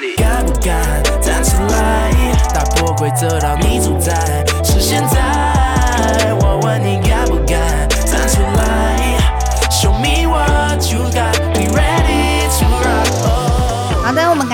你敢不敢站起来？打破规则让你主宰，是现在。我问你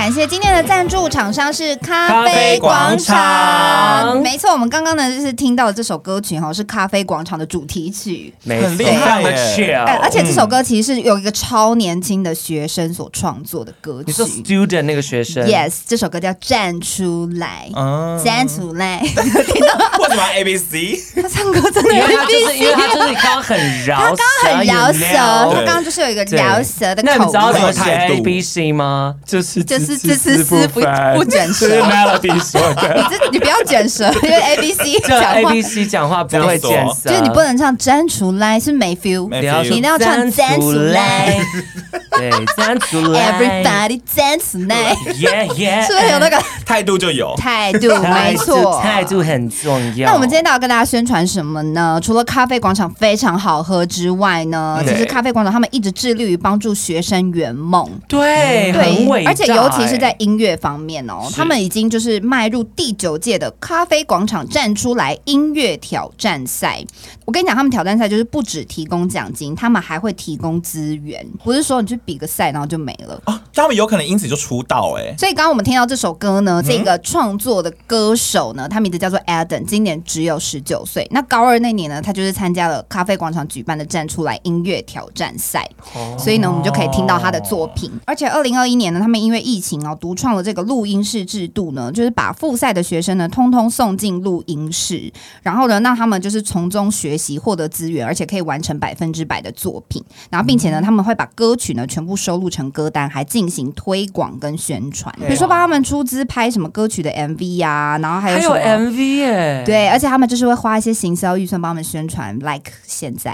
感谢今天的赞助厂商是咖啡啡广广场。没错，我们刚刚呢就是听到的这首歌曲哈，是咖啡广场的主题曲。没很厉害的哎而且这首歌其实是有一个超年轻的学生所创作的歌曲。你说 student 那个学生？Yes，这首歌叫《站出来》，嗯，站出来。为什么 A B C？他唱歌真的有因为他就点是因为他就是刚刚很饶舌，他很饶舌，他刚刚就是有一个对。饶舌的那你知道怎么写 A B C 吗？就是就是字字字思不不 卷舌是 Melody 说的。你这你不要卷舌，因为 A B C 就讲 A 话 B C 讲话不会卷舌，就是你不能唱站出来是没 feel，没你要一定要唱站出来对，站出来，Everybody 站出来，，Yeah Yeah，是不是有那个态度就有。态度？没错，态度很重要。那我们今天到底要跟大家宣传什么呢？除了咖啡广场非常好喝之外呢，其实咖啡广场他们一直致力于帮助学生圆梦。对很伟大而且尤其是在欸音乐方面哦，他们已经就是迈入第九届的咖啡广场站出来音乐挑战赛。我跟你讲，他们挑战赛就是不只提供奖金，他们还会提供资源，不是说你去比个赛然后就没了。哦，他们有可能因此就出道哎。所以刚刚我们听到这首歌呢，这个创作的歌手呢，他名字叫做 Adam，今年只有十九岁。那高二那年呢，他就是参加了咖啡广场举办的站出来音乐挑战赛，所以呢，我们就可以听到他的作品。而且二零二一年呢，他们因为疫情哦，独创了这个录音室制度呢，就是把复赛的学生呢，通通送进录音室，然后呢，让他们就是从中学习、获得资源，而且可以完成百分之百的作品。然后并且呢，他们会把歌曲呢全部收录成歌单，还进行推广跟宣传，比如说帮他们出资拍什么歌曲的 MV 呀、啊，然后还有还有 MV 耶，对，而且他们就是会花一些行销预算帮他们宣传，like 现在。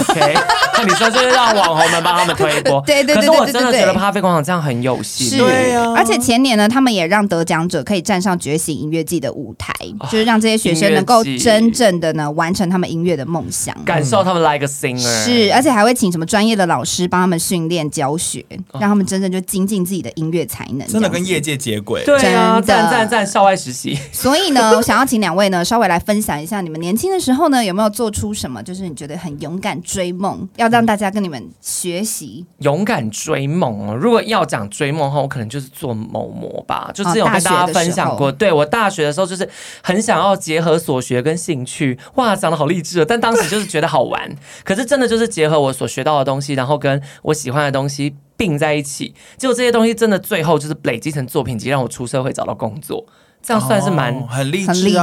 ，OK，那你说就是让网红们帮他们推播，对对对可是我真的对对对觉得咖啡广场这样很有心，是，对啊而且前年呢，他们也让得奖者可以站上觉醒音乐季的舞台，哦就是让这些学生能够真正的呢完成他们音乐的梦想。感受他们 like a singer，是，而且还会请什么专业的老师帮他们训练教学，让他们真正就精进自己的音乐才能。真的跟业界接轨。对啊，真的赞赞赞，校外实习。所以呢，我想要请两位呢稍微来分享一下，你们年轻的时候呢有没有做出什么，就是你觉得很勇敢追梦，要让大家跟你们学习。勇敢追梦哦！如果要讲追梦的话，我可能就是做某模吧，就之前有跟大家分享过。哦对我大学的时候，就是很想要结合所学跟兴趣，哇，讲得好励志哦！但当时就是觉得好玩，可是真的就是结合我所学到的东西，然后跟我喜欢的东西并在一起，结果这些东西真的最后就是累积成作品集，让我出社会找到工作，这样算是蛮。哦很励志，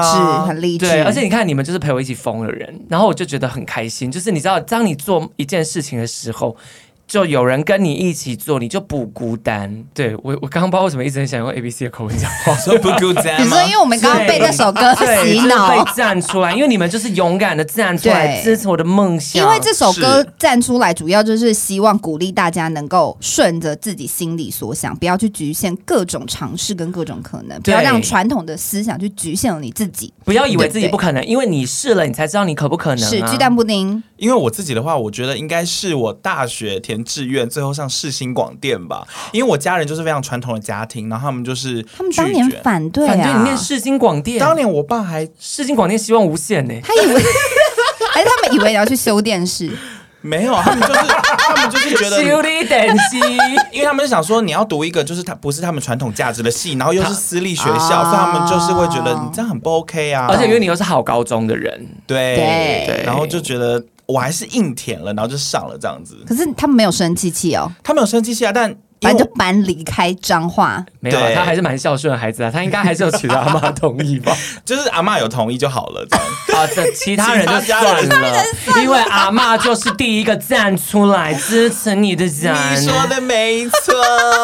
很励志。对，而且你看，你们就是陪我一起疯的人，然后我就觉得很开心。就是你知道，当你做一件事情的时候，就有人跟你一起做，你就不孤单。对我，我刚刚不知道为什么一直很想用 A B C 的口吻讲话。说不孤单吗你说，因为我们刚刚被那首歌对，洗就是被脑，站出来，因为你们就是勇敢的站出来，支持我的梦想。因为这首歌站出来，主要就是希望鼓励大家能够顺着自己心里所想，不要去局限各种尝试跟各种可能，不要让传统的思想去局限了你自己。不要以为自己不可能，因为你试了，你才知道你可不可能、啊。是鸡蛋布丁，因为我自己的话，我觉得应该是我大学填志愿，最后上世新广电吧。因为我家人就是非常传统的家庭，然后他们就是他们当年反对啊，反对你念世新广电，当年我爸还世新广电希望无限呢、他以为，还是他们以为你要去修电视，没有，他们就是 他们就是觉得，修理等级。因为他们是想说你要读一个就是他不是他们传统价值的系，然后又是私立学校，他所以他们就是会觉得你这样很不 OK 啊。而且因为你又是好高中的人，对。对然后就觉得我还是硬填了，然后就上了这样子。可是他们没有生气气哦，他们有生气气啊，但因反正就搬离开彰化。没有他还是蛮孝顺的孩子啊，他应该还是有取得阿妈同意吧？就是阿妈有同意就好了，这样。啊，这其他人就算了，因为阿妈就是第一个站出来支持你的人。你说的没错。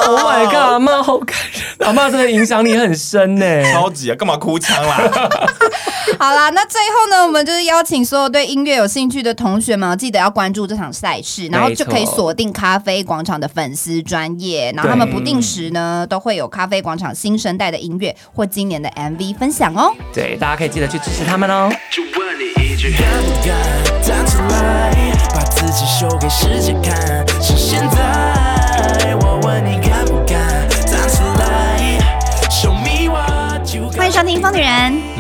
Oh my god，阿妈好感人，阿妈真的影响你很深呢。超级啊，干嘛哭腔啦？好啦，那最后呢，我们就是邀请所有对音乐有兴趣的同学们，记得要关注这场赛事，然后就可以锁定咖啡广场的粉丝专也，然后他们不定时呢都会有咖啡广场新生代的音乐或今年的 MV 分享哦。对，大家可以记得去支持他们哦。就问你一句，敢不敢站出来，把自己给世界看？现在，我问你敢不敢站出来，show me what you。欢迎收听《疯女人》。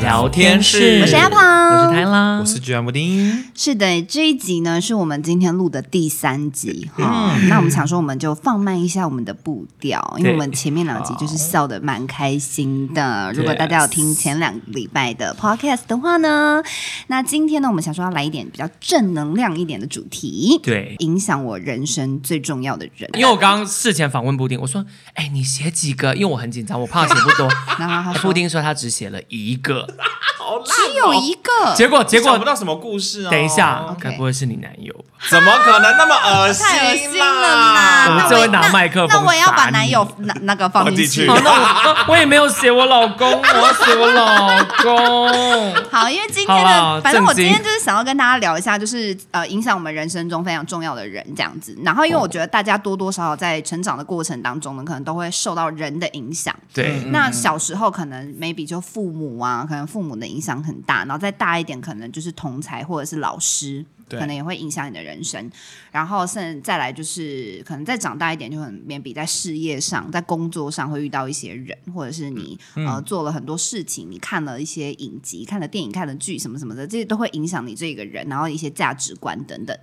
聊天室，我是阿鹏，我是泰拉，我是居然布丁。是的，这一集呢是我们今天录的第三集哈。那我们想说，我们就放慢一下我们的步调，因为我们前面两集就是笑的蛮开心的。如果大家有听前两礼拜的 podcast 的话呢，那今天呢，我们想说要来一点比较正能量一点的主题，对，影响我人生最重要的人。因为我刚刚事前访问布丁，我说：“哎，你写几个？”因为我很紧张，我怕写不多。然后他说布丁说他只写了一个，只有一个。结果结果想不到什么故事啊！等一下，该不会是你男友吧？怎么可能那么恶心？太恶心了啦！我们这会拿麦克风，那我也要把男友那那个放进去。好，那我 我也没有写我老公，我要写我老公。好，因为今天的反正我今天就是想要跟大家聊一下，就是呃影响我们人生中非常重要的人这样子。然后因为我觉得大家多多少少在成长的过程当中呢，可能都会受到人的影响。对，那小时候可能 maybe 就父母啊，可能父母的影响很大，然后再大一点，可能就是同才或者是老师。可能也会影响你的人生，然后甚至再来就是可能再长大一点，就很免比在事业上、在工作上会遇到一些人，或者是你、嗯、呃做了很多事情，你看了一些影集、看了电影、看了剧什么什么的，这些都会影响你这个人，然后一些价值观等等。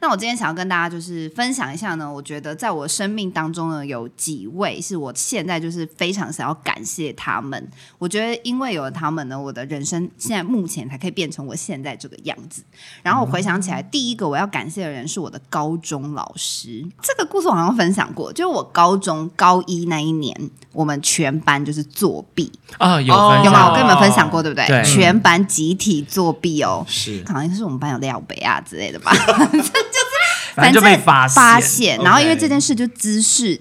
那我今天想要跟大家就是分享一下呢，我觉得在我生命当中呢，有几位是我现在就是非常想要感谢他们。我觉得因为有了他们呢，我的人生现在目前才可以变成我现在这个样子。然后我回想起来。第一个我要感谢的人是我的高中老师。这个故事我好像分享过，就是我高中高一那一年，我们全班就是作弊啊，有有吗？我跟你们分享过，对不对？对，全班集体作弊哦，是，好像是我们班有廖北啊之类的吧，反 正就是反正就被发现，发现，然后因为这件事就滋事。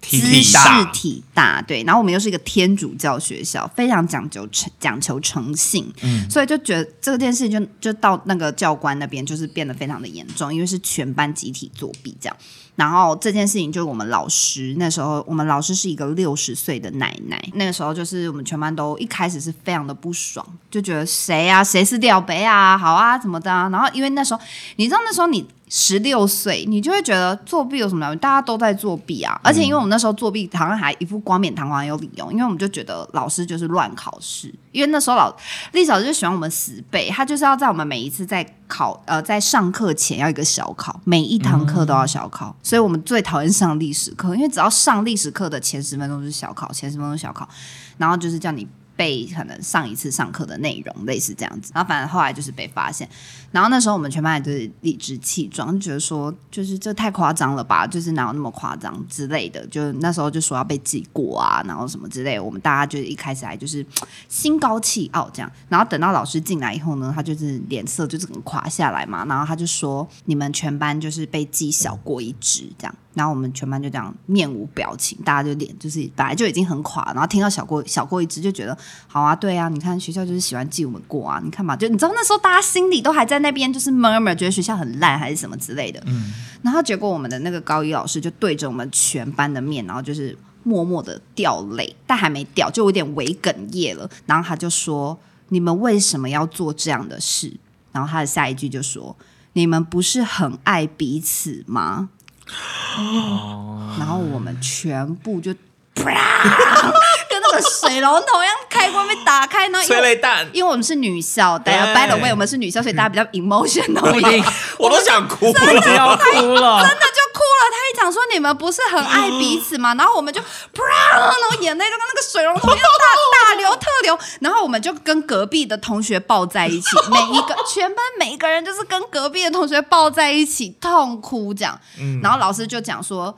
兹事体大，对，然后我们又是一个天主教学校，非常讲究诚讲求诚信，嗯，所以就觉得这件事情就就到那个教官那边，就是变得非常的严重，因为是全班集体作弊这样。然后这件事情就是我们老师那时候，我们老师是一个六十岁的奶奶，那个时候就是我们全班都一开始是非常的不爽，就觉得谁啊，谁是吊杯啊，好啊，怎么的啊？然后因为那时候你知道那时候你。十六岁，你就会觉得作弊有什么了？大家都在作弊啊！而且因为我们那时候作弊，好像还一副冠冕堂皇有理由，因为我们就觉得老师就是乱考试。因为那时候老历史老师就喜欢我们死背，他就是要在我们每一次在考呃在上课前要一个小考，每一堂课都要小考，嗯、所以我们最讨厌上历史课，因为只要上历史课的前十分钟就是小考，前十分钟小考，然后就是叫你背可能上一次上课的内容，类似这样子。然后反正后来就是被发现。然后那时候我们全班就是理直气壮，就觉得说就是这太夸张了吧，就是哪有那么夸张之类的。就那时候就说要被记过啊，然后什么之类。我们大家就一开始还就是心高气傲这样。然后等到老师进来以后呢，他就是脸色就整个垮下来嘛。然后他就说：“你们全班就是被记小过一支这样。”然后我们全班就这样面无表情，大家就脸就是本来就已经很垮，然后听到小过小过一支就觉得好啊，对啊，你看学校就是喜欢记我们过啊，你看嘛，就你知道那时候大家心里都还在。那边就是 murmur，觉得学校很烂还是什么之类的。嗯，然后结果我们的那个高一老师就对着我们全班的面，然后就是默默的掉泪，但还没掉，就有点微哽咽了。然后他就说：“你们为什么要做这样的事？”然后他的下一句就说：“你们不是很爱彼此吗？”哦，然后我们全部就。水龙头一样，开关被打开，然后催泪弹。因为我们是女校，大家 by the way，我们是女校，所以大家比较 emotional 一点。我都想哭了，真的要哭了，真的就哭了。他一讲说你们不是很爱彼此吗？然后我们就，然后眼泪就跟那个水龙头一样大大流特流。然后我们就跟隔壁的同学抱在一起，每一个全班每一个人就是跟隔壁的同学抱在一起痛哭这样。然后老师就讲说。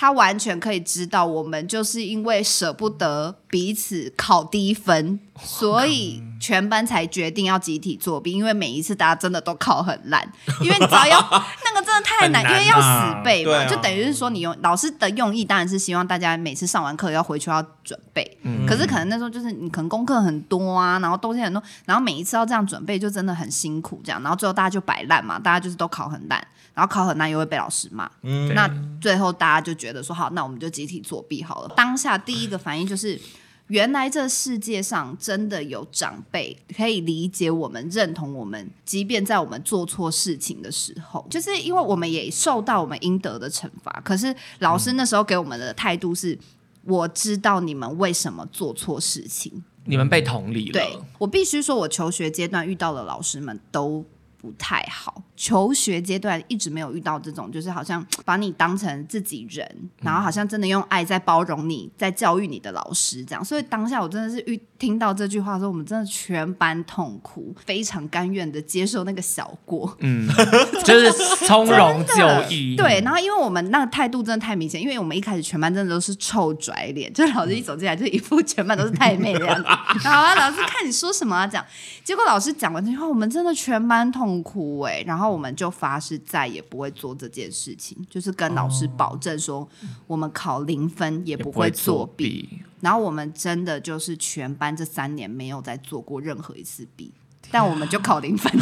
他完全可以知道，我们就是因为舍不得彼此考低分，所以全班才决定要集体作弊。因为每一次大家真的都考很烂，因为你只要要那个真的太难，难啊、因为要死背嘛，啊、就等于是说你用老师的用意当然是希望大家每次上完课要回去要准备。嗯、可是可能那时候就是你可能功课很多啊，然后东西很多，然后每一次要这样准备就真的很辛苦，这样，然后最后大家就摆烂嘛，大家就是都考很烂。然后考很难又会被老师骂，嗯，那最后大家就觉得说好，那我们就集体作弊好了。当下第一个反应就是，原来这世界上真的有长辈可以理解我们、认同我们，即便在我们做错事情的时候，就是因为我们也受到我们应得的惩罚。可是老师那时候给我们的态度是。我知道你们为什么做错事情，你们被同理了。对，我必须说，我求学阶段遇到的老师们都不太好。求学阶段一直没有遇到这种，就是好像 把你当成自己人，然后好像真的用爱在包容你，在教育你的老师这样。所以当下我真的是遇听到这句话的时候，我们真的全班痛哭，非常甘愿的接受那个小过，嗯，就是从容就义。对，然后因为我们那个态度真的太明显，因为我们一开始全班真的都是臭拽脸，就是老师一走进来就一副全班都是太妹的样子。好啊，老师看你说什么啊？讲，结果老师讲完这句话，我们真的全班痛哭哎、欸，然后。我们就发誓再也不会做这件事情，就是跟老师保证说，我们考零分也不会作弊。然后我们真的就是全班这三年没有再做过任何一次弊。但我们就考零分，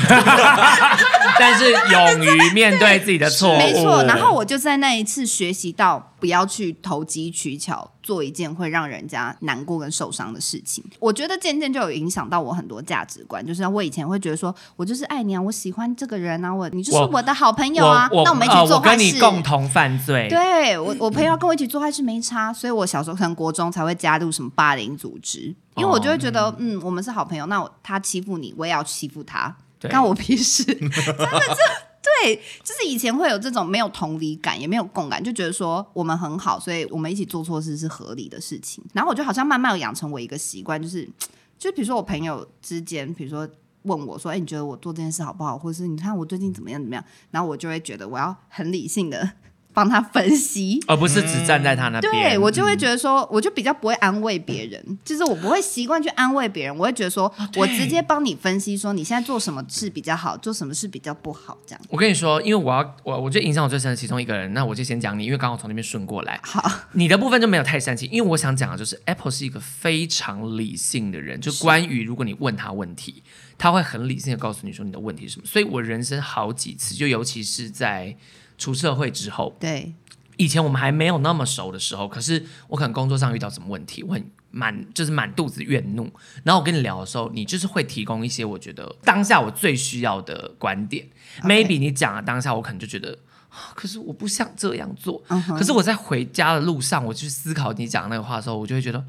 但是勇于面对自己的错误，没错。然后我就在那一次学习到，不要去投机取巧，做一件会让人家难过跟受伤的事情。我觉得渐渐就有影响到我很多价值观，就是我以前会觉得说，我就是爱你啊，我喜欢这个人啊，我你就是我的好朋友啊，那我们一起做坏事，呃、我跟你共同犯罪。对我，我朋友要跟我一起做坏事没差，所以我小时候可能国中才会加入什么霸凌组织。因为我就会觉得，哦、嗯，我们是好朋友，那我他欺负你，我也要欺负他，干我屁事。真的，这对，就是以前会有这种没有同理感，也没有共感，就觉得说我们很好，所以我们一起做错事是合理的事情。然后我就好像慢慢养成我一个习惯，就是，就比如说我朋友之间，比如说问我说，哎，你觉得我做这件事好不好？或者是你看我最近怎么样怎么样？然后我就会觉得我要很理性的。帮他分析，而不是只站在他那边。对，我就会觉得说，我就比较不会安慰别人，就是我不会习惯去安慰别人，我会觉得说我直接帮你分析，说你现在做什么事比较好，做什么事比较不好，这样。我跟你说，因为我要我我觉得影响我最深的其中一个人，那我就先讲你，因为刚好从那边顺过来。好，你的部分就没有太煽情，因为我想讲的就是 Apple 是一个非常理性的人，就关于如果你问他问题，他会很理性的告诉你说你的问题是什么。所以我人生好几次，就尤其是在出社会之后，对。以前我们还没有那么熟的时候，可是我可能工作上遇到什么问题，我很满就是满肚子怨怒，然后我跟你聊的时候，你就是会提供一些我觉得当下我最需要的观点。Maybe 你讲了当下，我可能就觉得，可是我不想这样做。Uh huh. 可是我在回家的路上，我去思考你讲的那个话的时候，我就会觉得。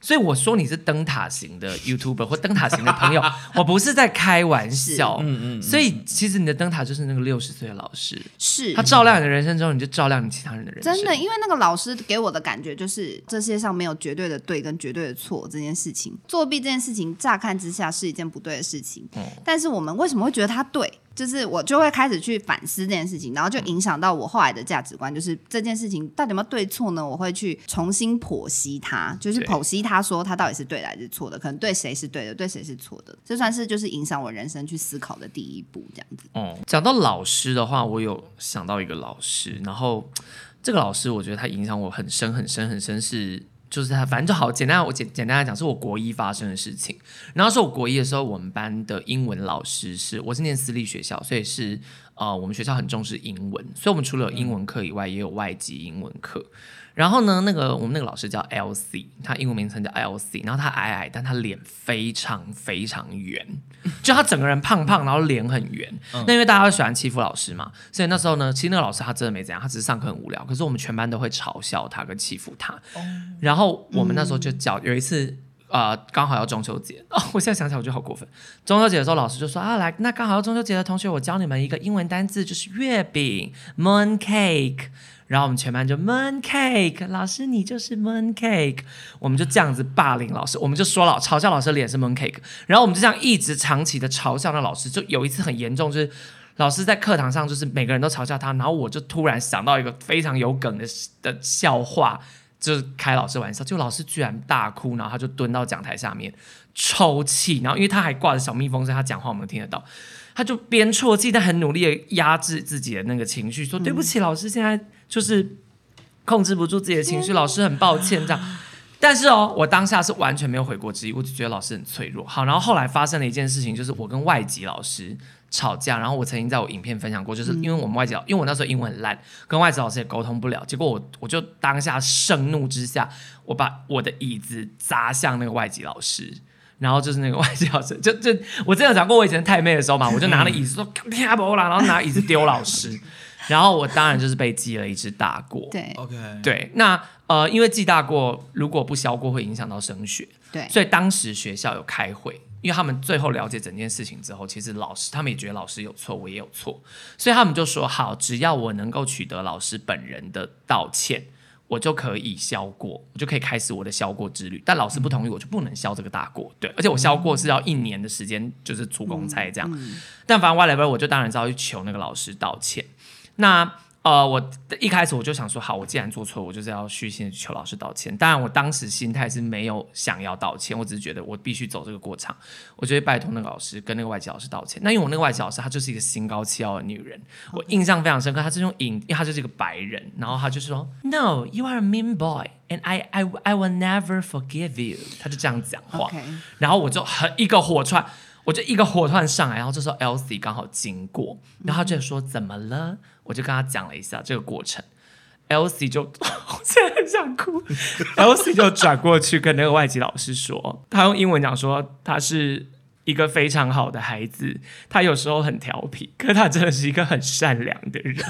所以我说你是灯塔型的 YouTuber 或灯塔型的朋友，我不是在开玩笑。嗯嗯。嗯，所以其实你的灯塔就是那个六十岁的老师，是他照亮你的人生之后，你就照亮你其他人的人生。真的，因为那个老师给我的感觉就是，这世界上没有绝对的对跟绝对的错这件事情。作弊这件事情，乍看之下是一件不对的事情，嗯，但是我们为什么会觉得他对？就是我就会开始去反思这件事情，然后就影响到我后来的价值观，就是这件事情到底有没有对错呢？我会去重新剖析它，就是剖析他说他到底是对的还是错的，可能对谁是对的，对谁是错的，这算是就是影响我人生去思考的第一步，这样子。哦、嗯，讲到老师的话，我有想到一个老师，然后这个老师我觉得他影响我很深很深很深是。就是他，反正就好简单。我简简单来讲，是我国一发生的事情。然后是我国一的时候，我们班的英文老师是，我是念私立学校，所以是呃，我们学校很重视英文，所以我们除了有英文课以外，也有外籍英文课。然后呢，那个我们那个老师叫 LC，他英文名称叫 LC。然后他矮矮，但他脸非常非常圆，就他整个人胖胖，然后脸很圆。嗯、那因为大家都喜欢欺负老师嘛，所以那时候呢，其实那个老师他真的没怎样，他只是上课很无聊。可是我们全班都会嘲笑他跟欺负他。嗯、然后我们那时候就叫有一次，呃，刚好要中秋节哦，我现在想起来我觉得好过分。中秋节的时候，老师就说啊，来，那刚好要中秋节的同学，我教你们一个英文单字，就是月饼 （moon cake）。然后我们全班就 moon cake，老师你就是 moon cake，我们就这样子霸凌老师，我们就说了嘲笑老师的脸是 moon cake，然后我们就这样一直长期的嘲笑那老师，就有一次很严重，就是老师在课堂上就是每个人都嘲笑他，然后我就突然想到一个非常有梗的的笑话，就是开老师玩笑，就老师居然大哭，然后他就蹲到讲台下面抽泣，然后因为他还挂着小蜜蜂，所以他讲话我们听得到。他就边啜泣，但很努力的压制自己的那个情绪，说：“对不起，老师，现在就是控制不住自己的情绪，老师很抱歉。”这样，但是哦，我当下是完全没有悔过之意，我就觉得老师很脆弱。好，然后后来发生了一件事情，就是我跟外籍老师吵架，然后我曾经在我影片分享过，就是因为我们外籍老，因为我那时候英文很烂，跟外籍老师也沟通不了，结果我我就当下盛怒之下，我把我的椅子砸向那个外籍老师。然后就是那个外籍老师，就就我真的有讲过，我以前太妹的时候嘛，我就拿了椅子说啪不啦，然后拿椅子丢老师，然后我当然就是被记了一只大过。对，OK，对，那呃，因为记大过如果不消过会影响到升学，对，所以当时学校有开会，因为他们最后了解整件事情之后，其实老师他们也觉得老师有错，我也有错，所以他们就说好，只要我能够取得老师本人的道歉。我就可以消过，我就可以开始我的消过之旅。但老师不同意，我就不能消这个大过。对，而且我消过是要一年的时间，就是出公差这样。但反正 whatever，我就当然是要去求那个老师道歉。那。呃，我一开始我就想说，好，我既然做错，我就是要虚心的求老师道歉。当然，我当时心态是没有想要道歉，我只是觉得我必须走这个过场，我就会拜托那个老师跟那个外籍老师道歉。那因为我那个外籍老师她就是一个心高气傲的女人，我印象非常深刻。她是用引，因为她就是一个白人，然后她就说，No, you are a mean boy, and I, I, I will never forgive you。她就这样讲话.然后我就很一个火窜。我就一个火突然上来，然后这时候 Elsie 刚好经过，然后他就说怎么了？我就跟他讲了一下这个过程，Elsie 就 我现在很想哭，Elsie 就转过去跟那个外籍老师说，他用英文讲说他是一个非常好的孩子，他有时候很调皮，可他真的是一个很善良的人。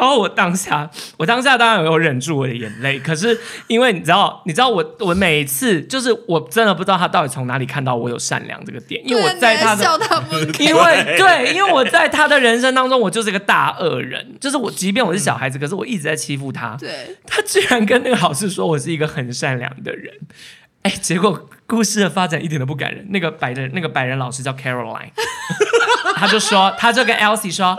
然后我当下，我当下当然有忍住我的眼泪，可是因为你知道，你知道我我每一次就是我真的不知道他到底从哪里看到我有善良这个点，因为我在他的，因为对，因为我在他的人生当中，我就是一个大恶人，就是我即便我是小孩子，可是我一直在欺负他，对，他居然跟那个老师说我是一个很善良的人，哎，结果故事的发展一点都不感人，那个白人那个白人老师叫 Caroline，他就说，他就跟 Elsie 说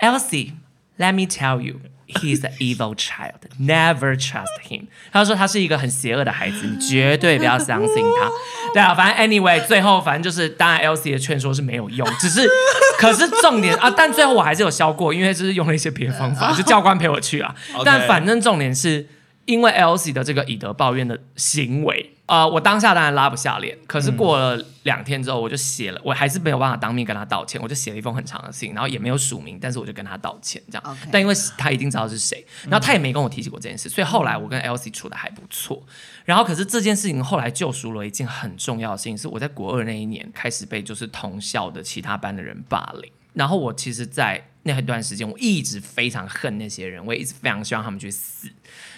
，Elsie。Let me tell you, he's an evil child. Never trust him. 他说他是一个很邪恶的孩子，你绝对不要相信他。对啊，反正 anyway，最后反正就是，当然 Elsie 的劝说是没有用，只是，可是重点啊，但最后我还是有消过，因为就是用了一些别的方法，就教官陪我去啊。但反正重点是因为 Elsie 的这个以德报怨的行为。呃，我当下当然拉不下脸，可是过了两天之后，我就写了，我还是没有办法当面跟他道歉，我就写了一封很长的信，然后也没有署名，但是我就跟他道歉，这样。但因为他一定知道是谁，然后他也没跟我提起过这件事，所以后来我跟 Elsie 处的还不错。然后可是这件事情后来救赎了一件很重要的事情，是我在国二那一年开始被就是同校的其他班的人霸凌，然后我其实，在那一段时间，我一直非常恨那些人，我也一直非常希望他们去死。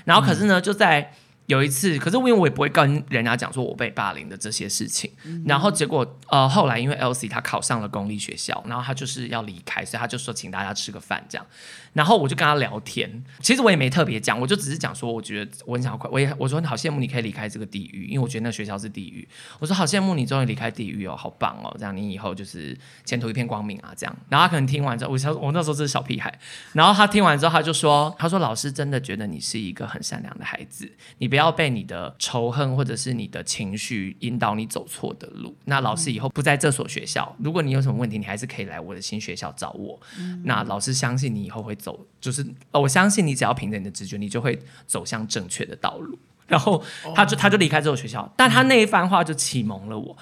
然后可是呢，就在。有一次，可是因为我也不会跟人家讲说我被霸凌的这些事情，嗯、然后结果呃后来因为 Elsie 她考上了公立学校，然后她就是要离开，所以她就说请大家吃个饭这样。然后我就跟他聊天，其实我也没特别讲，我就只是讲说，我觉得我很想要快，我也我说你好羡慕你可以离开这个地狱，因为我觉得那个学校是地狱。我说好羡慕你终于离开地狱哦，好棒哦，这样你以后就是前途一片光明啊，这样。然后他可能听完之后，我想我那时候是小屁孩，然后他听完之后他就说，他说老师真的觉得你是一个很善良的孩子，你不要被你的仇恨或者是你的情绪引导你走错的路。那老师以后不在这所学校，如果你有什么问题，你还是可以来我的新学校找我。那老师相信你以后会走。就是，我相信你只要凭着你的直觉，你就会走向正确的道路。然后他就他就离开这所学校，但他那一番话就启蒙了我。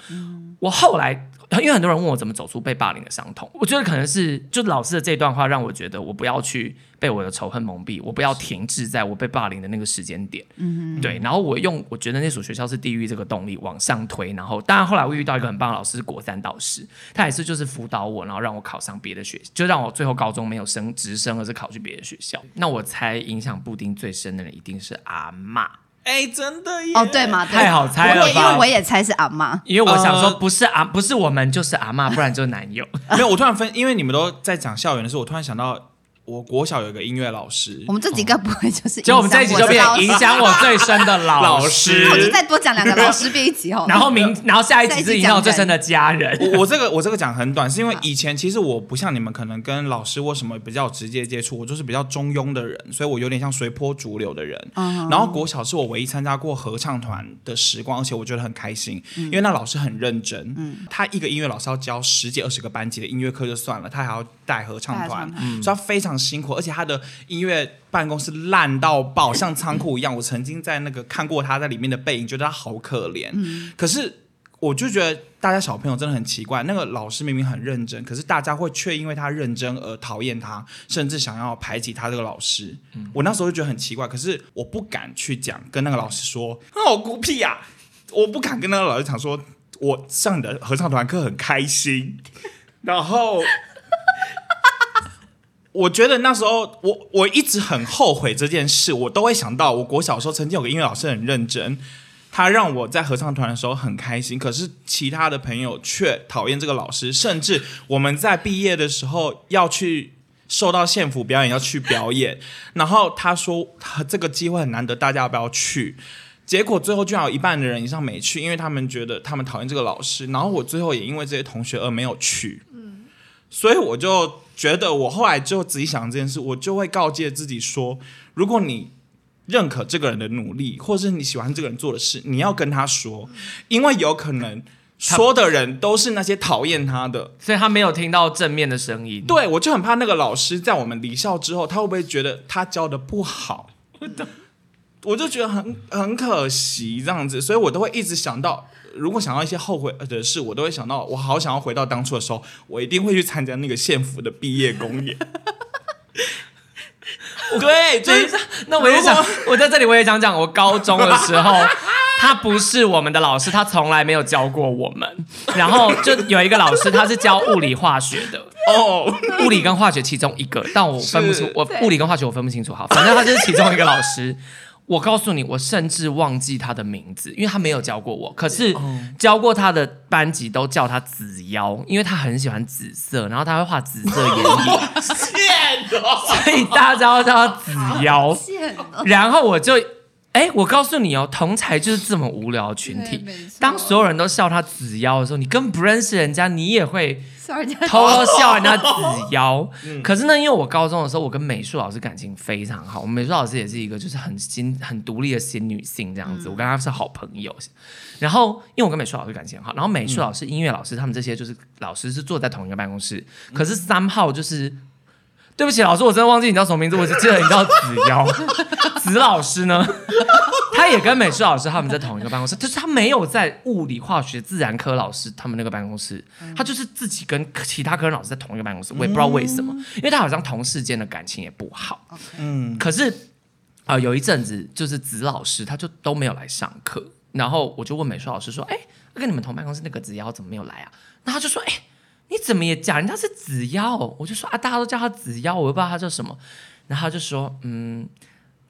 我后来。因为很多人问我怎么走出被霸凌的伤痛，我觉得可能是就老师的这段话让我觉得我不要去被我的仇恨蒙蔽，我不要停滞在我被霸凌的那个时间点。嗯哼，对。然后我用我觉得那所学校是地狱这个动力往上推，然后当然后来我遇到一个很棒的老师，是国三导师，他也是就是辅导我，然后让我考上别的学，就让我最后高中没有升直升，而是考去别的学校。那我猜影响布丁最深的人一定是阿嬷。哎，真的耶！哦，对嘛，太好猜了吧？因为我也猜是阿嬷，因为我想说不是阿，不是我们就是阿嬷，不然就是男友。没有，我突然分，因为你们都在讲校园的时候，我突然想到。我国小有一个音乐老师，我们这几个不会就是，就我们这一集就变影响我最深的老师，我就再多讲两个老师变一集哦。然后明，然后下一集是影响我最深的家人。我我这个我这个讲很短，是因为以前其实我不像你们，可能跟老师或什么比较直接接触，我就是比较中庸的人，所以我有点像随波逐流的人。然后国小是我唯一参加过合唱团的时光，而且我觉得很开心，因为那老师很认真。他一个音乐老师要教十几二十个班级的音乐课就算了，他还要带合唱团，所以他非常辛苦，而且他的。音乐办公室烂到爆，像仓库一样。我曾经在那个看过他在里面的背影，觉得他好可怜。嗯、可是我就觉得大家小朋友真的很奇怪，那个老师明明很认真，可是大家会却因为他认真而讨厌他，甚至想要排挤他这个老师。嗯、我那时候就觉得很奇怪，可是我不敢去讲，跟那个老师说，好孤僻呀！我不敢跟那个老师讲说，我上你的合唱团课很开心，然后。我觉得那时候我我一直很后悔这件事，我都会想到，我国小时候曾经有个音乐老师很认真，他让我在合唱团的时候很开心，可是其他的朋友却讨厌这个老师，甚至我们在毕业的时候要去受到县府表演要去表演，然后他说他这个机会很难得，大家要不要去？结果最后居然有一半的人以上没去，因为他们觉得他们讨厌这个老师，然后我最后也因为这些同学而没有去，嗯，所以我就。觉得我后来就仔细想这件事，我就会告诫自己说：如果你认可这个人的努力，或是你喜欢这个人做的事，你要跟他说，因为有可能说的人都是那些讨厌他的，所以他没有听到正面的声音。对，我就很怕那个老师在我们离校之后，他会不会觉得他教的不好？我就觉得很很可惜这样子，所以我都会一直想到。如果想到一些后悔的事，我都会想到，我好想要回到当初的时候，我一定会去参加那个县府的毕业公演。对，就是那我也想，我在这里我也想讲，我高中的时候，他不是我们的老师，他从来没有教过我们。然后就有一个老师，他是教物理化学的 哦，物理跟化学其中一个，但我分不出，我物理跟化学我分不清楚。好，反正他就是其中一个老师。我告诉你，我甚至忘记他的名字，因为他没有教过我。可是教过他的班级都叫他紫妖，因为他很喜欢紫色，然后他会画紫色眼影，所以大家都叫他紫妖。然后我就，哎，我告诉你哦，同才就是这么无聊的群体。当所有人都笑他紫腰的时候，你根本不认识人家，你也会。偷偷笑人家紫腰，可是呢，因为我高中的时候，我跟美术老师感情非常好。我们美术老师也是一个就是很新、很独立的新女性这样子，我跟她是好朋友。然后，因为我跟美术老师感情很好，然后美术老师、音乐老师他们这些就是老师是坐在同一个办公室，可是三号就是。对不起，老师，我真的忘记你叫什么名字，我只记得你叫子妖。子老师呢，他也跟美术老师他们在同一个办公室，就是他没有在物理、化学、自然科老师他们那个办公室，他就是自己跟其他科老师在同一个办公室，我也不知道为什么，因为他好像同事间的感情也不好。嗯，可是啊、呃，有一阵子就是子老师他就都没有来上课，然后我就问美术老师说：“哎，跟你们同办公室那个紫妖怎么没有来啊？”然后他就说：“哎。”你怎么也讲人家是紫妖？我就说啊，大家都叫他紫妖，我又不知道他叫什么。然后他就说，嗯，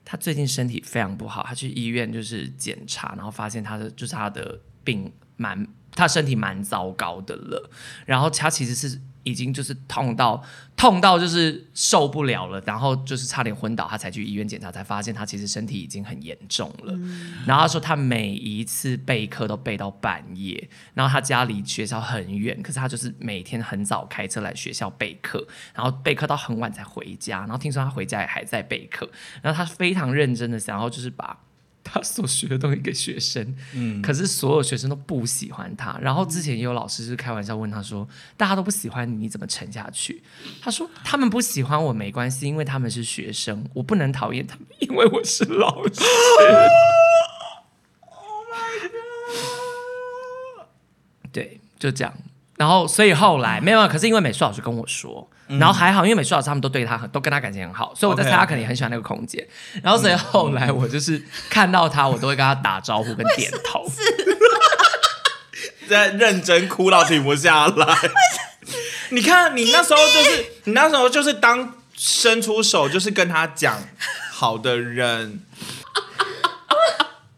他最近身体非常不好，他去医院就是检查，然后发现他的就是他的病蛮，他身体蛮糟糕的了。然后他其实是。已经就是痛到痛到就是受不了了，然后就是差点昏倒，他才去医院检查，才发现他其实身体已经很严重了。嗯、然后他说他每一次备课都备到半夜，然后他家离学校很远，可是他就是每天很早开车来学校备课，然后备课到很晚才回家，然后听说他回家也还在备课，然后他非常认真的想要就是把。他所学的东西给学生，嗯，可是所有学生都不喜欢他。然后之前也有老师是开玩笑问他说：“大家都不喜欢你，你怎么沉下去？”他说：“他们不喜欢我没关系，因为他们是学生，我不能讨厌他们，因为我是老师。” Oh my god！对，就这样。然后，所以后来没有，可是因为美术老师跟我说。然后还好，因为美术老师他们都对他很，都跟他感情很好，所以我在猜他肯定很喜欢那个空间。Okay, okay. 然后所以后来我就是看到他，我都会跟他打招呼跟点头。在认真哭到停不下来。你看，你那时候就是你那时候就是当伸出手就是跟他讲好的人。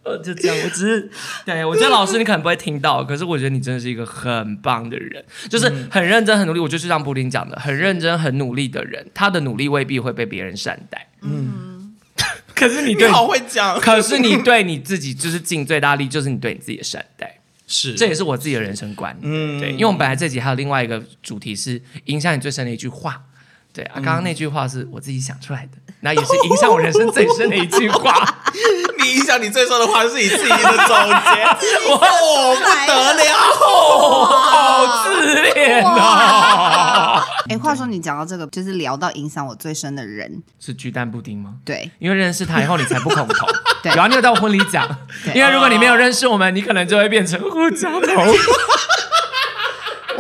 呃，就这样，我只是对，我觉得老师你可能不会听到，可是我觉得你真的是一个很棒的人，就是很认真、很努力。我就是像布丁讲的，很认真、很努力的人，他的努力未必会被别人善待。嗯，可是你对你好会讲，可是你对你自己就是尽最大力，就是你对你自己的善待，是，这也是我自己的人生观。嗯，对，因为我们本来这集还有另外一个主题是影响你最深的一句话。对啊，刚刚那句话是我自己想出来的，那也是影响我人生最深的一句话。你影响你最深的话是你自己的总结，我不得了，好自恋啊！哎，话说你讲到这个，就是聊到影响我最深的人是巨蛋布丁吗？对，因为认识他以后，你才不恐同。对，然后你有到婚礼讲，因为如果你没有认识我们，你可能就会变成护家头。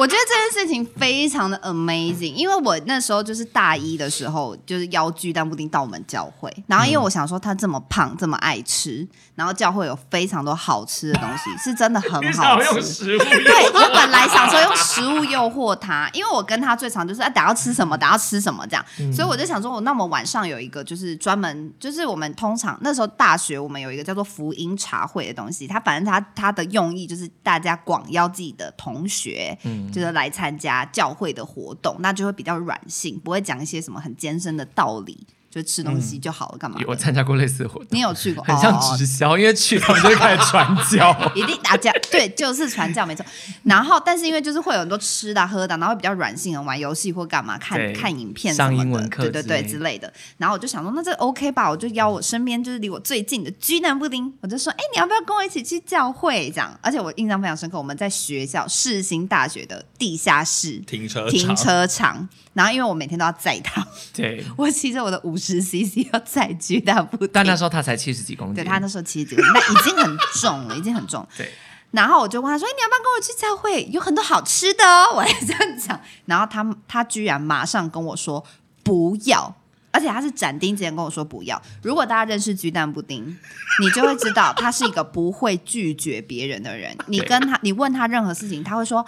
我我觉得这件事情非常的 amazing，因为我那时候就是大一的时候，就是邀巨蛋布丁到我们教会，然后因为我想说他这么胖，这么爱吃，然后教会有非常多好吃的东西，是真的很好吃。用食物对，我本来想说用食物诱惑他，因为我跟他最常就是啊，等下吃什么，等下吃什么这样，嗯、所以我就想说，我那么晚上有一个就是专门，就是我们通常那时候大学我们有一个叫做福音茶会的东西，他反正他他的用意就是大家广邀自己的同学。嗯就是来参加教会的活动，那就会比较软性，不会讲一些什么很艰深的道理。就吃东西就好了，干嘛？我参加过类似的活动，你有去过？很像直销，因为去他们就开始传教，一定打架，对，就是传教没错。然后，但是因为就是会有很多吃的喝的，然后会比较软性的玩游戏或干嘛，看看影片上英文课，对对对之类的。然后我就想说，那这 OK 吧？我就邀我身边就是离我最近的居南布丁，我就说，哎，你要不要跟我一起去教会？这样，而且我印象非常深刻，我们在学校世新大学的地下室停车停车场。然后，因为我每天都要载他，对，我骑着我的五十 CC 要载巨蛋不，但那时候他才七十几公斤，对，他那时候七十几公斤，那已经很重了，已经很重。对，然后我就问他说：“哎，你要不要跟我去教会？有很多好吃的哦。”我还这样讲，然后他他居然马上跟我说不要，而且他是斩钉截铁跟我说不要。如果大家认识鸡蛋布丁，你就会知道他是一个不会拒绝别人的人。你跟他，你问他任何事情，他会说，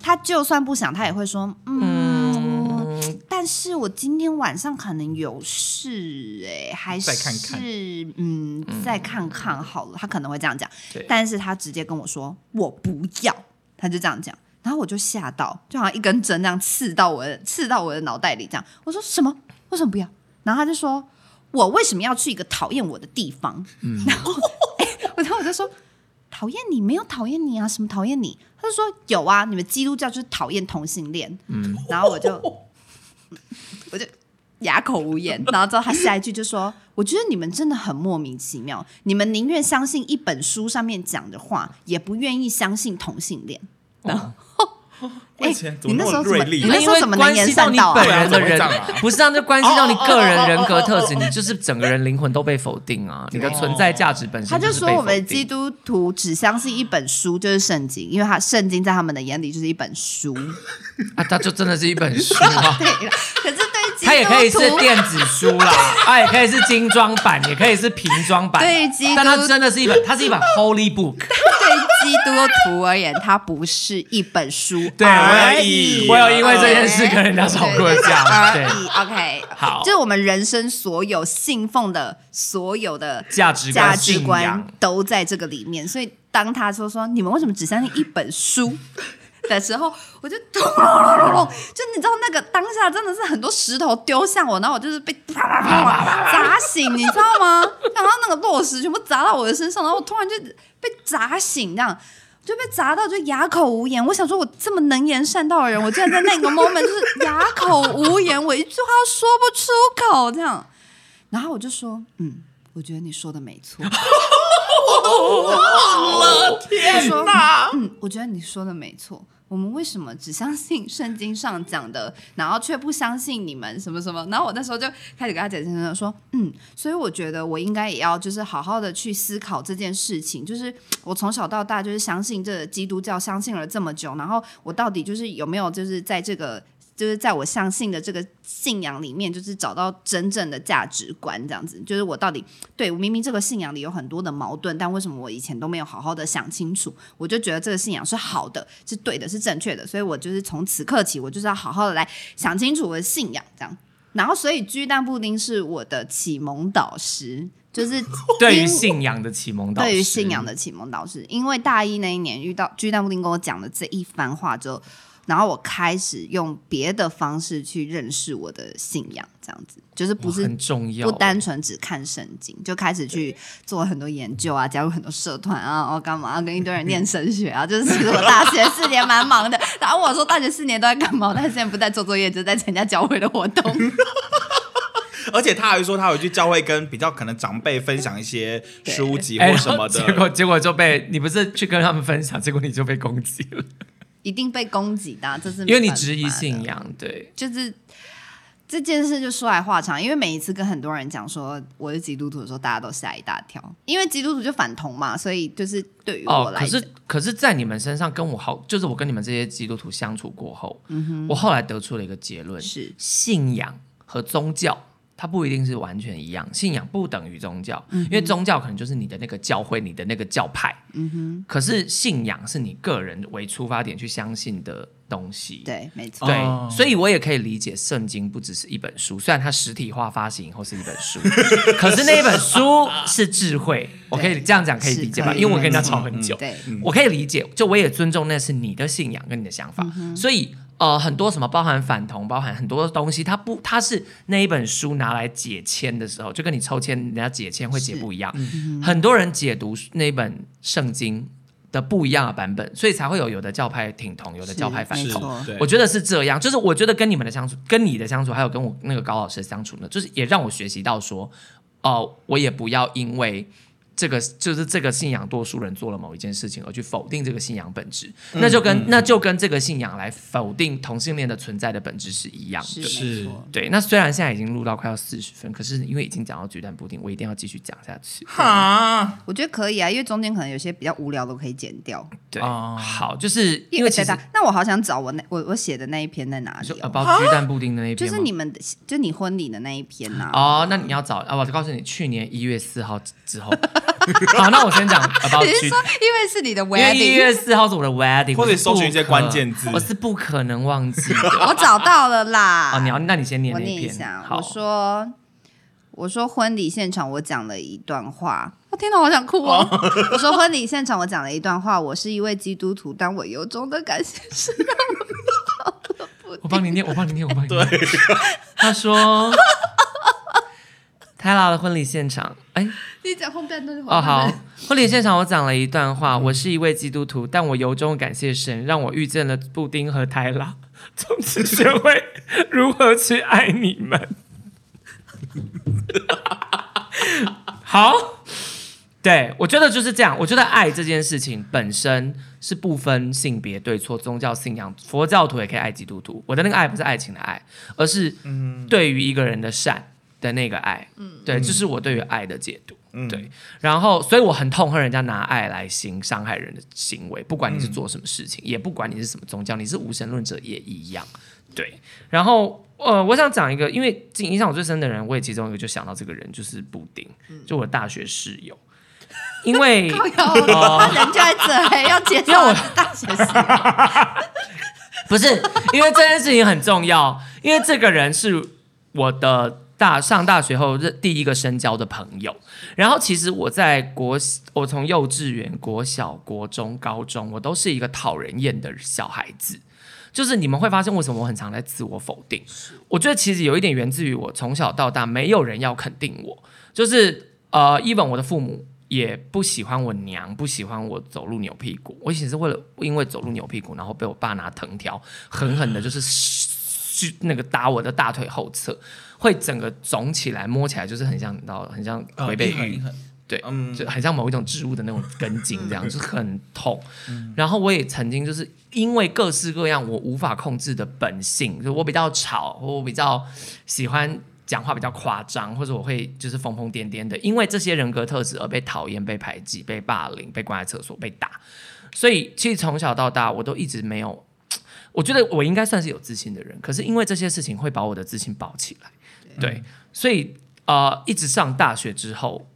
他就算不想，他也会说嗯。嗯但是我今天晚上可能有事哎、欸，还是再看看嗯，再看看好了。嗯、他可能会这样讲，但是他直接跟我说我不要，他就这样讲，然后我就吓到，就好像一根针那样刺到我的，刺到我的脑袋里这样。我说什么？为什么不要？然后他就说我为什么要去一个讨厌我的地方？嗯、然后 然后我就说讨厌你？没有讨厌你啊，什么讨厌你？他就说有啊，你们基督教就是讨厌同性恋。嗯，然后我就。哑口无言，然后之后他下一句就说：“我觉得你们真的很莫名其妙，你们宁愿相信一本书上面讲的话，也不愿意相信同性恋。”然后。哎，你那时候怎么？你那时候怎么能言善道啊？本人的人不是这样，就关系到你个人人格特质，你就是整个人灵魂都被否定啊！你的存在价值本身。他就说我们基督徒只相信一本书，就是圣经，因为他圣经在他们的眼里就是一本书 啊，他就真的是一本书啊。对，可是它也可以是电子书啦，它 也可以是精装版，也可以是平装版。对，但它真的是一本，它是一本 Holy Book。基督徒而言，它不是一本书。对，我有以，我有因为这件事跟人家吵过架。对，OK，好，就是我们人生所有信奉的所有的价值价值观都在这个里面。所以，当他说说你们为什么只相信一本书 的时候，我就 咚隆隆隆，就你知道那个当下真的是很多石头丢向我，然后我就是被啪啪啪啪砸醒，你知道吗？然后那个落石全部砸到我的身上，然后我突然就。被砸醒，这样就被砸到，就哑口无言。我想说，我这么能言善道的人，我竟然在那个 moment 就是哑口无言，我一句话都说不出口，这样。然后我就说，嗯，我觉得你说的没错。我都忘了，天哪！嗯，我觉得你说的没错。我们为什么只相信圣经上讲的，然后却不相信你们什么什么？然后我那时候就开始跟他解释说，嗯，所以我觉得我应该也要就是好好的去思考这件事情。就是我从小到大就是相信这基督教，相信了这么久，然后我到底就是有没有就是在这个。就是在我相信的这个信仰里面，就是找到真正的价值观，这样子。就是我到底对我明明这个信仰里有很多的矛盾，但为什么我以前都没有好好的想清楚？我就觉得这个信仰是好的，是对的，是正确的。所以我就是从此刻起，我就是要好好的来想清楚我的信仰，这样。然后，所以巨蛋布丁是我的启蒙导师，就是 对于信仰的启蒙导师，对于信仰的启蒙导师。因为大一那一年遇到巨蛋布丁跟我讲了这一番话之后。然后我开始用别的方式去认识我的信仰，这样子就是不是很重要，不单纯只看圣经，就开始去做很多研究啊，加入很多社团啊，我 干嘛跟一堆人念神学啊？就是其实我大学四年蛮忙的。然后我说大学四年都在干嘛？但是现在不在做作业，就在参加教会的活动。而且他还说他有去教会跟比较可能长辈分享一些书籍或什么的，结果结果就被你不是去跟他们分享，结果你就被攻击了。一定被攻击的，这是因为你质疑信仰，对，就是这件事就说来话长，因为每一次跟很多人讲说我是基督徒的时候，大家都吓一大跳，因为基督徒就反同嘛，所以就是对于我来可是可是在你们身上跟我好，就是我跟你们这些基督徒相处过后，嗯哼，我后来得出了一个结论：是。信仰和宗教。它不一定是完全一样，信仰不等于宗教，嗯、因为宗教可能就是你的那个教会、你的那个教派。嗯哼。可是信仰是你个人为出发点去相信的东西。对，没错。对，哦、所以我也可以理解圣经不只是一本书，虽然它实体化发行以后是一本书，可是那一本书是智慧。我可以这样讲，可以理解吧？因为我跟人家吵很久，对，我可以理解。就我也尊重那是你的信仰跟你的想法，嗯、所以。呃，很多什么包含反同，包含很多东西，它不，它是那一本书拿来解签的时候，就跟你抽签，人家解签会解不一样。嗯、很多人解读那本圣经的不一样的版本，所以才会有有的教派挺同，有的教派反同。我觉得是这样，就是我觉得跟你们的相处，跟你的相处，还有跟我那个高老师的相处呢，就是也让我学习到说，哦、呃，我也不要因为。这个就是这个信仰多数人做了某一件事情而去否定这个信仰本质，嗯、那就跟、嗯、那就跟这个信仰来否定同性恋的存在的本质是一样的。是，对。那虽然现在已经录到快要四十分，可是因为已经讲到巨蛋布丁，我一定要继续讲下去。哈，我觉得可以啊，因为中间可能有些比较无聊的可以剪掉。对，哦、好，就是因为其实那我好想找我那我我写的那一篇在哪里、哦？包鸡蛋布丁的那一篇，就是你们的，就你婚礼的那一篇呐、啊。哦，那你要找啊，我告诉你，去年一月四号之后。好，那我先讲。你是说，因为是你的 wedding，一月四号是我的 wedding，或者搜寻一些关键字，我是不可能忘记的。我找到了啦。哦，你要，那你先念那篇。我念一下。我说，我说婚礼现场我讲了一段话。我天哪，我想哭哦。我说婚礼现场我讲了一段话。我是一位基督徒，但我由衷的感谢是让我。我帮你念，我帮你念，我帮你念。他说。泰拉的婚礼现场，哎，你讲后半段哦，好，婚礼现场我讲了一段话，我是一位基督徒，但我由衷感谢神，让我遇见了布丁和泰拉，从此学会如何去爱你们。好，对，我觉得就是这样，我觉得爱这件事情本身是不分性别对错、宗教信仰，佛教徒也可以爱基督徒。我的那个爱不是爱情的爱，而是对于一个人的善。的那个爱，嗯，对，这是我对于爱的解读，嗯，对，然后，所以我很痛恨人家拿爱来行伤害人的行为，不管你是做什么事情，嗯、也不管你是什么宗教，你是无神论者也一样，对。然后，呃，我想讲一个，因为影响我最深的人，我也其中一个就想到这个人，就是布丁，就我的大学室友，因为人就在这要介绍我的大学室友，不是，因为这件事情很重要，因为这个人是我的。大上大学后，第一个深交的朋友。然后，其实我在国，我从幼稚园、国小、国中、高中，我都是一个讨人厌的小孩子。就是你们会发现，为什么我很常在自我否定？我觉得其实有一点源自于我从小到大没有人要肯定我。就是呃，even 我的父母也不喜欢我娘，不喜欢我走路扭屁股。我以前是为了因为走路扭屁股，然后被我爸拿藤条狠狠的，就是 去那个打我的大腿后侧。会整个肿起来，摸起来就是很像，到很像回被玉，哦、对，嗯、就很像某一种植物的那种根茎，这样、嗯、就是很痛。嗯、然后我也曾经就是因为各式各样我无法控制的本性，就我比较吵，我比较喜欢讲话比较夸张，或者我会就是疯疯癫癫的，因为这些人格特质而被讨厌、被排挤、被霸凌、被关在厕所、被打。所以其实从小到大，我都一直没有，我觉得我应该算是有自信的人，可是因为这些事情会把我的自信包起来。对，所以呃，一直上大学之后，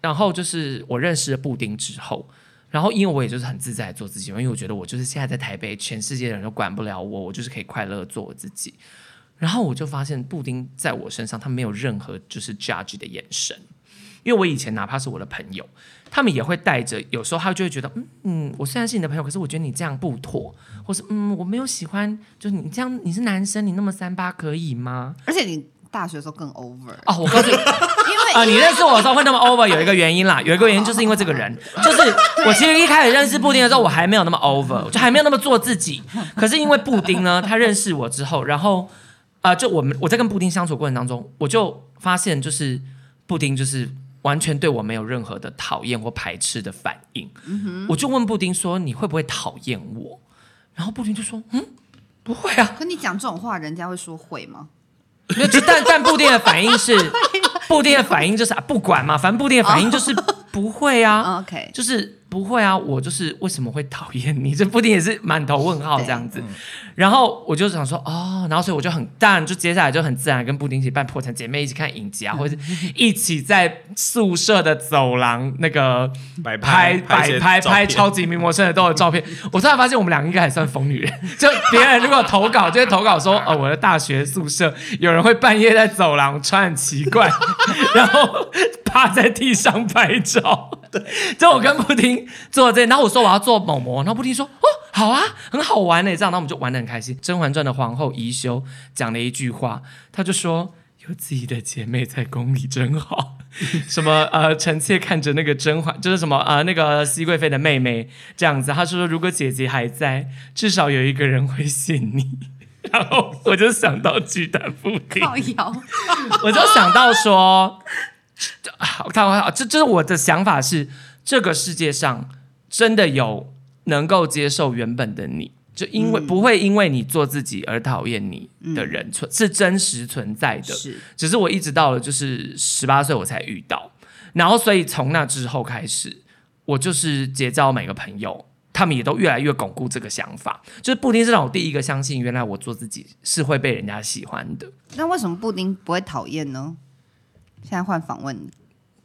然后就是我认识了布丁之后，然后因为我也就是很自在做自己，因为我觉得我就是现在在台北，全世界的人都管不了我，我就是可以快乐做我自己。然后我就发现布丁在我身上，他没有任何就是 judge 的眼神，因为我以前哪怕是我的朋友，他们也会带着，有时候他就会觉得，嗯嗯，我虽然是你的朋友，可是我觉得你这样不妥，或是嗯，我没有喜欢，就是你这样，你是男生，你那么三八可以吗？而且你。大学的时候更 over 哦，我告诉你，因为啊、呃，你认识我的时候会那么 over，有一个原因啦，有一个原因就是因为这个人，就是我其实一开始认识布丁的时候，我还没有那么 over，就还没有那么做自己。可是因为布丁呢，他认识我之后，然后啊、呃，就我们我在跟布丁相处过程当中，我就发现就是布丁就是完全对我没有任何的讨厌或排斥的反应。我就问布丁说：“你会不会讨厌我？”然后布丁就说：“嗯，不会啊。”可你讲这种话，人家会说会吗？那就但但布丁的反应是，布丁的反应就是啊，不管嘛，反正布丁的反应就是不会啊。OK，就是不会啊，我就是为什么会讨厌你？这布丁也是满头问号 这样子。然后我就想说哦，然后所以我就很淡就接下来就很自然跟布丁一起扮破产姐妹，一起看影集啊，或者是一起在宿舍的走廊那个摆拍拍摆拍拍超级名模生的都有照片。我突然发现我们两个应该还算疯女人。就别人如果投稿，就会投稿说哦，我的大学宿舍有人会半夜在走廊穿很奇怪，然后趴在地上拍照。对，就我跟布丁做这，然后我说我要做某模，然后布丁说哦。好啊，很好玩呢，这样，那我们就玩的很开心。《甄嬛传》的皇后宜修讲了一句话，她就说：“有自己的姐妹在宫里真好。”什么呃，臣妾看着那个甄嬛，就是什么呃，那个熹贵妃的妹妹这样子。她说：“如果姐姐还在，至少有一个人会信你。”然后我就想到巨蛋布丁，靠腰我就想到说，好，看好，这这是我的想法是，这个世界上真的有。能够接受原本的你，就因为、嗯、不会因为你做自己而讨厌你的人存、嗯、是真实存在的，是只是我一直到了就是十八岁我才遇到，然后所以从那之后开始，我就是结交每个朋友，他们也都越来越巩固这个想法，就是布丁是让我第一个相信，原来我做自己是会被人家喜欢的。那为什么布丁不会讨厌呢？现在换访问你，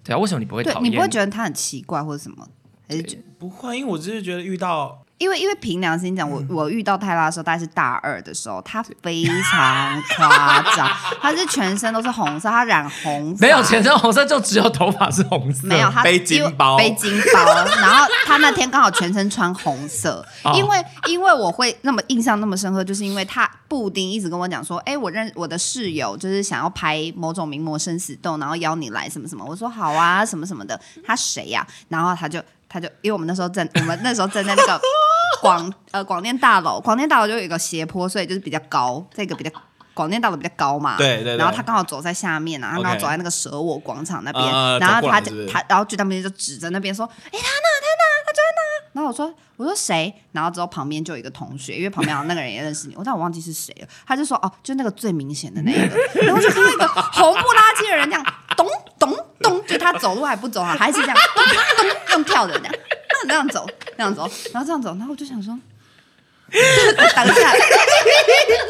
对啊，为什么你不会讨厌？你不会觉得他很奇怪或者什么？还是不会，因为我只是觉得遇到，因为因为凭良心讲，我我遇到泰拉的时候，大概是大二的时候，他非常 夸张，他是全身都是红色，他染红色，没有全身红色，就只有头发是红色，没有他背金包，背金包，然后他那天刚好全身穿红色，因为因为我会那么印象那么深刻，就是因为他布丁一直跟我讲说，哎，我认我的室友就是想要拍某种名模生死斗，然后邀你来什么什么，我说好啊，什么什么的，他谁呀？然后他就。他就因为我们那时候站，我们那时候站在那个 广呃广电大楼，广电大楼就有一个斜坡，所以就是比较高，这个比较广电大楼比较高嘛。对对对。然后他刚好走在下面啊，他刚好走在那个舍我广场那边，呃、然后他就是他，然后就他们就指着那边说：“哎，他呢？他呢？他就在那。”然后我说：“我说谁？”然后之后旁边就有一个同学，因为旁边那个人也认识你，我但我忘记是谁了。他就说：“哦，就那个最明显的那一个。”然后就看到一个红不拉几的人这样咚咚咚，就他走路还不走啊，还是这样咚咚咚跳的这样。那样走，那样走，然后这样走，然后我就想说，等一下，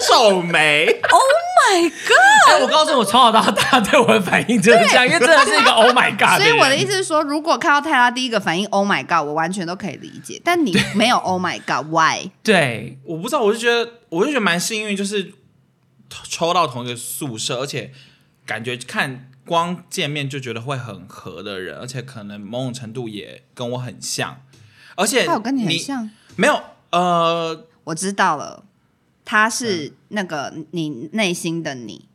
皱眉，Oh my God！哎，我告诉你，我从小到大对我的反应就是这样，因为真的是一个 Oh my God。所以我的意思是说，如果看到泰拉第一个反应 Oh my God，我完全都可以理解，但你没有 Oh my God，Why？对，我不知道，我就觉得，我就觉得蛮幸运，就是抽到同一个宿舍，而且感觉看。光见面就觉得会很合的人，而且可能某种程度也跟我很像，而且他有跟你很像？没有，呃，我知道了，他是那个你内心的你，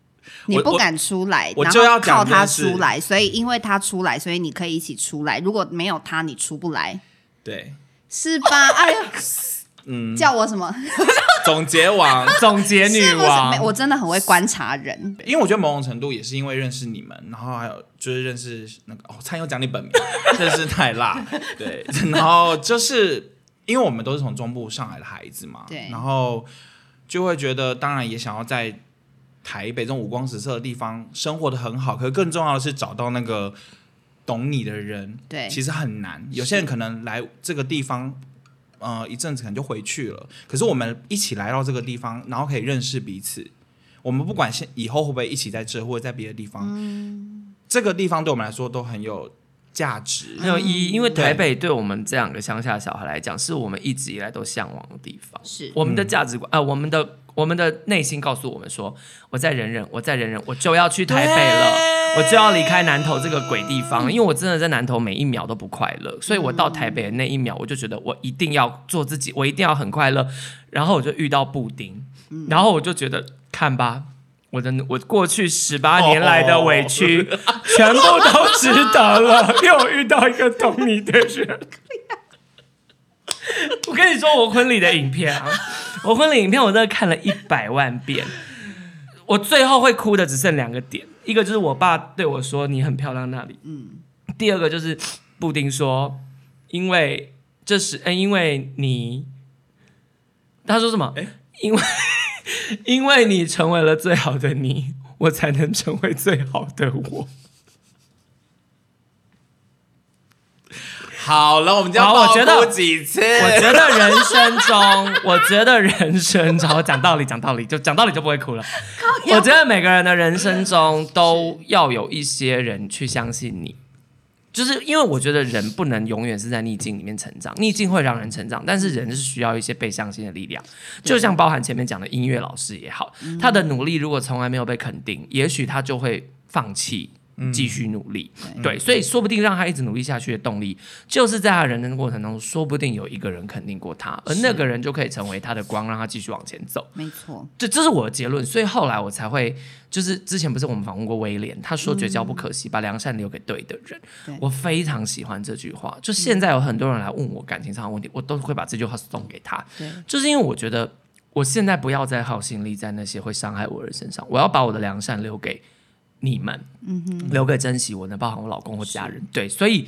你不敢出来，我就要靠他出来，所以因为他出来，所以你可以一起出来。如果没有他，你出不来，对，是吧？哎呀，嗯，叫我什么？总结王，总结女王。是是，我真的很会观察人，因为我觉得某种程度也是因为认识你们，然后还有就是认识那个哦，餐又讲你本名，真是太辣，对，然后就是因为我们都是从中部上来的孩子嘛，对，然后就会觉得当然也想要在台北这种五光十色的地方生活的很好，可是更重要的是找到那个懂你的人，对，其实很难，有些人可能来这个地方。呃，一阵子可能就回去了。可是我们一起来到这个地方，然后可以认识彼此。我们不管现以后会不会一起在这，或者在别的地方，嗯，这个地方对我们来说都很有价值，很有意义。因为台北对我们这两个乡下小孩来讲，是我们一直以来都向往的地方。是我们的价值观啊，呃，我们的。我们的内心告诉我们说：“我再忍忍，我再忍忍，我就要去台北了，我就要离开南投这个鬼地方。因为我真的在南投每一秒都不快乐，所以我到台北的那一秒，我就觉得我一定要做自己，我一定要很快乐。然后我就遇到布丁，然后我就觉得，看吧，我的我过去十八年来的委屈，全部都值得了，因为我遇到一个懂你的人。我跟你说，我婚礼的影片啊。”我婚礼影片我真的看了一百万遍，我最后会哭的只剩两个点，一个就是我爸对我说你很漂亮那里，嗯，第二个就是布丁说，因为这是，嗯，因为你，他说什么？因为因为你成为了最好的你，我才能成为最好的我。好了，我们就要我觉得几次？我觉得人生中，我觉得人生中，讲道理，讲道理，就讲道理就不会哭了。我觉得每个人的人生中都要有一些人去相信你，就是因为我觉得人不能永远是在逆境里面成长，逆境会让人成长，但是人是需要一些被相信的力量。就像包含前面讲的音乐老师也好，他的努力如果从来没有被肯定，也许他就会放弃。继续努力，嗯、对，所以说不定让他一直努力下去的动力，就是在他人生过程当中，说不定有一个人肯定过他，而那个人就可以成为他的光，让他继续往前走。没错，这这是我的结论。所以后来我才会，就是之前不是我们访问过威廉，他说绝交不可惜，嗯、把良善留给对的人。我非常喜欢这句话。就现在有很多人来问我感情上的问题，我都会把这句话送给他。就是因为我觉得我现在不要再耗心力在那些会伤害我的人身上，我要把我的良善留给。你们，嗯哼，留给珍惜我的，包含我老公或家人，对，所以，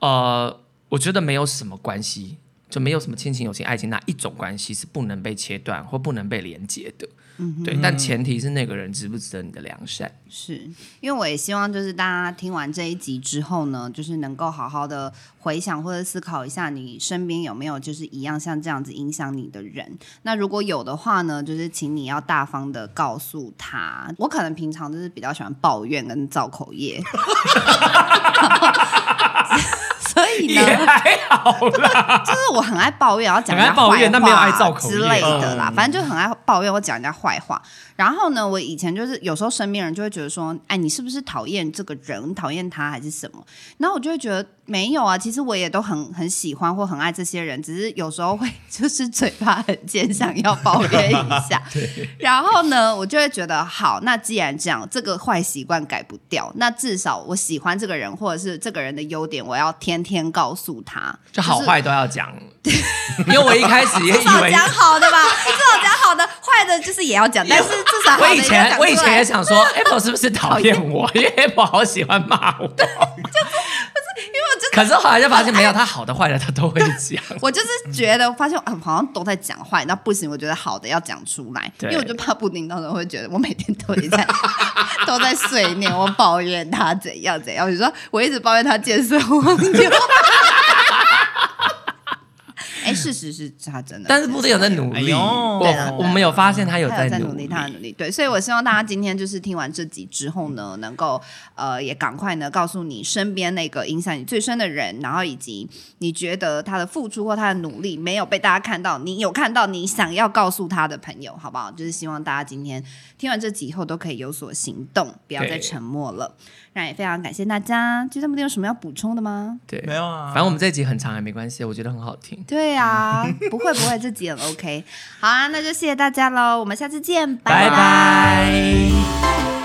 呃，我觉得没有什么关系，就没有什么亲情、友情、爱情，那一种关系是不能被切断或不能被连接的。嗯，对，但前提是那个人值不值得你的良善。是因为我也希望，就是大家听完这一集之后呢，就是能够好好的回想或者思考一下，你身边有没有就是一样像这样子影响你的人。那如果有的话呢，就是请你要大方的告诉他。我可能平常就是比较喜欢抱怨跟造口业。所以呢，也还好啦，就是我很爱抱怨，然后讲人家坏话，那没有爱造口之类的啦，反正就很爱抱怨，我讲人家坏话。然后呢，我以前就是有时候身边人就会觉得说，哎，你是不是讨厌这个人，讨厌他还是什么？然后我就会觉得没有啊，其实我也都很很喜欢或很爱这些人，只是有时候会就是嘴巴很尖，想要抱怨一下。然后呢，我就会觉得好，那既然这样，这个坏习惯改不掉，那至少我喜欢这个人，或者是这个人的优点，我要天天告诉他，就好坏都要讲。就是、因为我一开始也以为讲好的吧，至少讲好的，坏的就是也要讲，但是 至少。我以前我以前也想说，Apple 是不是讨厌我？因为 Apple 好喜欢骂我。可是后来就发现没有，他好的坏的他都会讲。我就是觉得发现好像都在讲坏，那不行，我觉得好的要讲出来，因为我就怕布丁到时候会觉得我每天都在 都在碎念，我抱怨他怎样怎样。比如说我一直抱怨他健身忘友。哎，事实是他真的，但是布丁有在努力。我我们有发现他有在努力，他的努力。对，所以我希望大家今天就是听完这集之后呢，能够呃也赶快呢告诉你身边那个影响你最深的人，然后以及你觉得他的付出或他的努力没有被大家看到，你有看到你想要告诉他的朋友，好不好？就是希望大家今天听完这集以后都可以有所行动，不要再沉默了。那也非常感谢大家。就这么有什么要补充的吗？对，没有啊。反正我们这集很长也没关系，我觉得很好听。对啊，不会不会，这集很 OK。好啊，那就谢谢大家喽，我们下次见，拜拜。拜拜。